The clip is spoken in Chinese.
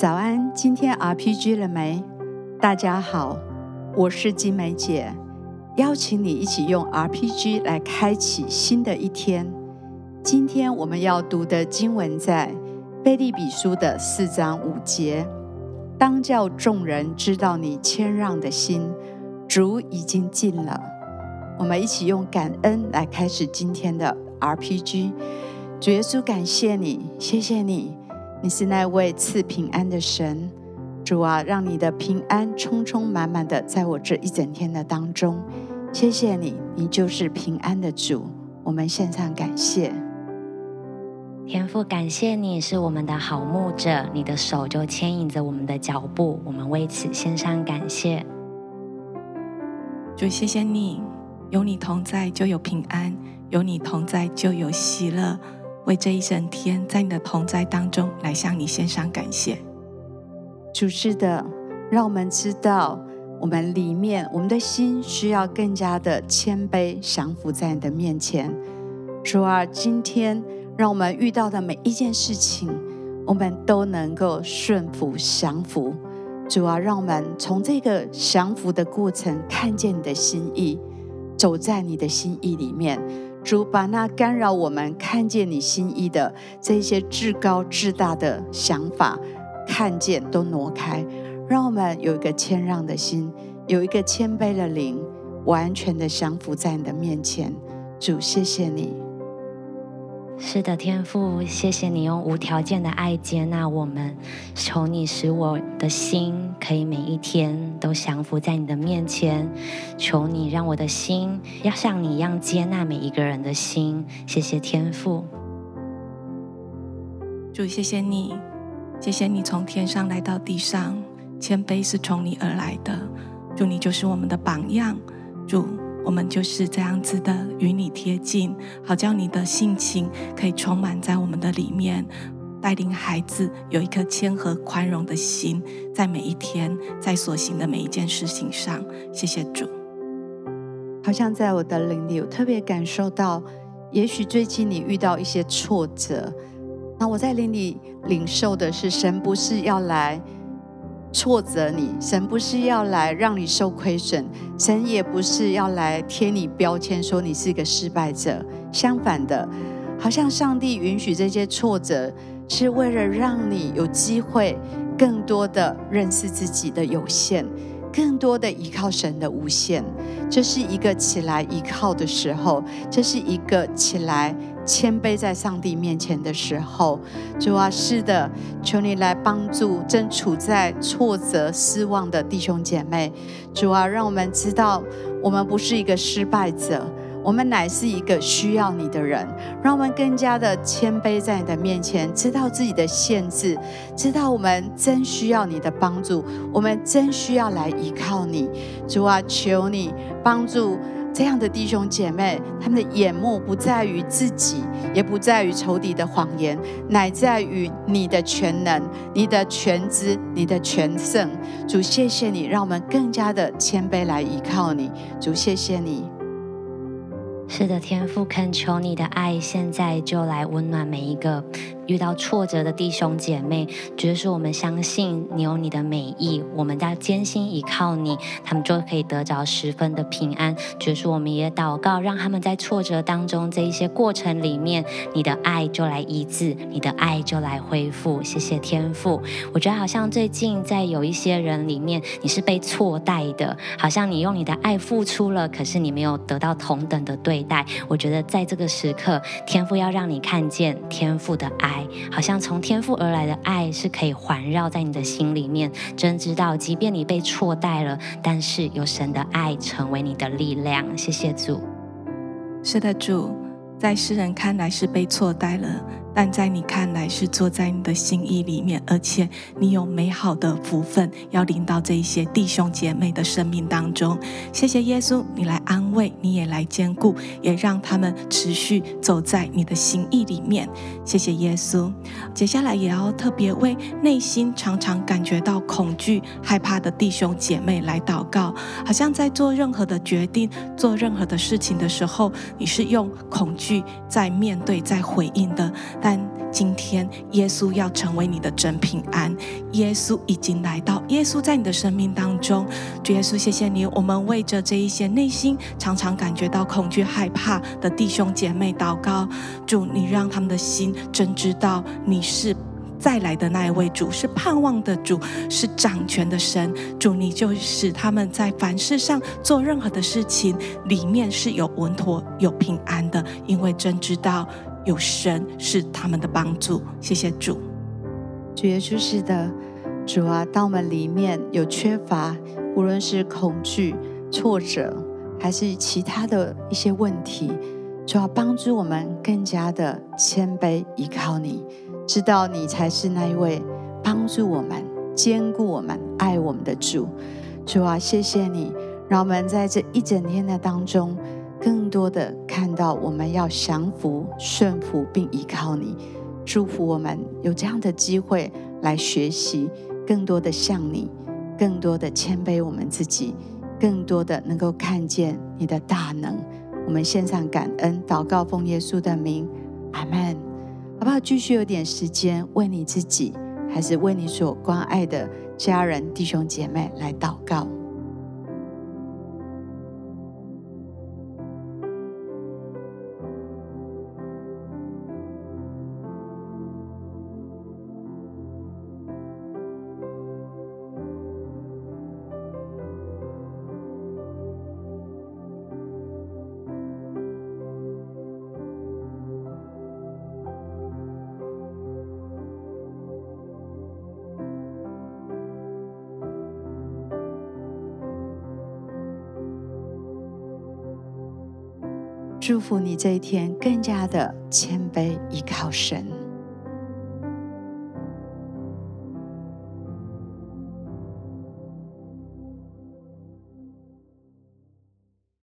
早安，今天 RPG 了没？大家好，我是金梅姐，邀请你一起用 RPG 来开启新的一天。今天我们要读的经文在贝利比书的四章五节，当叫众人知道你谦让的心，主已经尽了。我们一起用感恩来开始今天的 RPG。主耶稣，感谢你，谢谢你，你是那位赐平安的神。主啊，让你的平安充充满满的在我这一整天的当中。谢谢你，你就是平安的主。我们献上感谢。天父，感谢你是我们的好牧者，你的手就牵引着我们的脚步，我们为此献上感谢。主，谢谢你，有你同在就有平安，有你同在就有喜乐。为这一整天，在你的同在当中来向你献上感谢。主是的，让我们知道，我们里面我们的心需要更加的谦卑，降服在你的面前。主啊，今天。让我们遇到的每一件事情，我们都能够顺服、降服。主啊，让我们从这个降服的过程看见你的心意，走在你的心意里面。主，把那干扰我们看见你心意的这些至高至大的想法，看见都挪开，让我们有一个谦让的心，有一个谦卑的灵，完全的降服在你的面前。主，谢谢你。是的，天父，谢谢你用无条件的爱接纳我们。求你使我的心可以每一天都降服在你的面前。求你让我的心要像你一样接纳每一个人的心。谢谢天父。主，谢谢你，谢谢你从天上来到地上，谦卑是从你而来的。主，你就是我们的榜样。主。我们就是这样子的与你贴近，好叫你的性情可以充满在我们的里面，带领孩子有一颗谦和宽容的心，在每一天，在所行的每一件事情上。谢谢主。好像在我的灵里，我特别感受到，也许最近你遇到一些挫折，那我在灵里领受的是，神不是要来。挫折你，神不是要来让你受亏损，神也不是要来贴你标签，说你是个失败者。相反的，好像上帝允许这些挫折，是为了让你有机会更多的认识自己的有限，更多的依靠神的无限。这是一个起来依靠的时候，这是一个起来。谦卑在上帝面前的时候，主啊，是的，求你来帮助正处在挫折、失望的弟兄姐妹。主啊，让我们知道，我们不是一个失败者，我们乃是一个需要你的人。让我们更加的谦卑在你的面前，知道自己的限制，知道我们真需要你的帮助，我们真需要来依靠你。主啊，求你帮助。这样的弟兄姐妹，他们的眼目不在于自己，也不在于仇敌的谎言，乃在于你的全能、你的全知、你的全胜。主，谢谢你，让我们更加的谦卑来依靠你。主，谢谢你。是的，天父，恳求你的爱，现在就来温暖每一个。遇到挫折的弟兄姐妹，就是我们相信你有你的美意，我们在艰辛依靠你，他们就可以得着十分的平安。就是我们也祷告，让他们在挫折当中这一些过程里面，你的爱就来医治，你的爱就来恢复。谢谢天父。我觉得好像最近在有一些人里面，你是被错待的，好像你用你的爱付出了，可是你没有得到同等的对待。我觉得在这个时刻，天父要让你看见天父的爱。好像从天赋而来的爱是可以环绕在你的心里面，真知道，即便你被错待了，但是有神的爱成为你的力量。谢谢主。是的，主，在世人看来是被错待了。但在你看来是坐在你的心意里面，而且你有美好的福分要临到这一些弟兄姐妹的生命当中。谢谢耶稣，你来安慰，你也来坚固，也让他们持续走在你的心意里面。谢谢耶稣。接下来也要特别为内心常常感觉到恐惧、害怕的弟兄姐妹来祷告。好像在做任何的决定、做任何的事情的时候，你是用恐惧在面对、在回应的。今天耶稣要成为你的真平安。耶稣已经来到，耶稣在你的生命当中。主耶稣，谢谢你，我们为着这一些内心常常感觉到恐惧、害怕的弟兄姐妹祷告。主，你让他们的心真知道你是。再来的那一位主是盼望的主，是掌权的神。主，你就使他们在凡事上做任何的事情，里面是有稳妥、有平安的，因为真知道有神是他们的帮助。谢谢主。主耶稣是的，主啊，当我们里面有缺乏，无论是恐惧、挫折，还是其他的一些问题，主要帮助我们更加的谦卑，依靠你。知道你才是那一位帮助我们、坚固我们、爱我们的主。主啊，谢谢你，让我们在这一整天的当中，更多的看到我们要降服、顺服，并依靠你。祝福我们有这样的机会来学习，更多的像你，更多的谦卑我们自己，更多的能够看见你的大能。我们献上感恩，祷告，奉耶稣的名，阿门。好不好？继续有点时间为你自己，还是为你所关爱的家人、弟兄姐妹来祷告？祝福你这一天更加的谦卑，依靠神。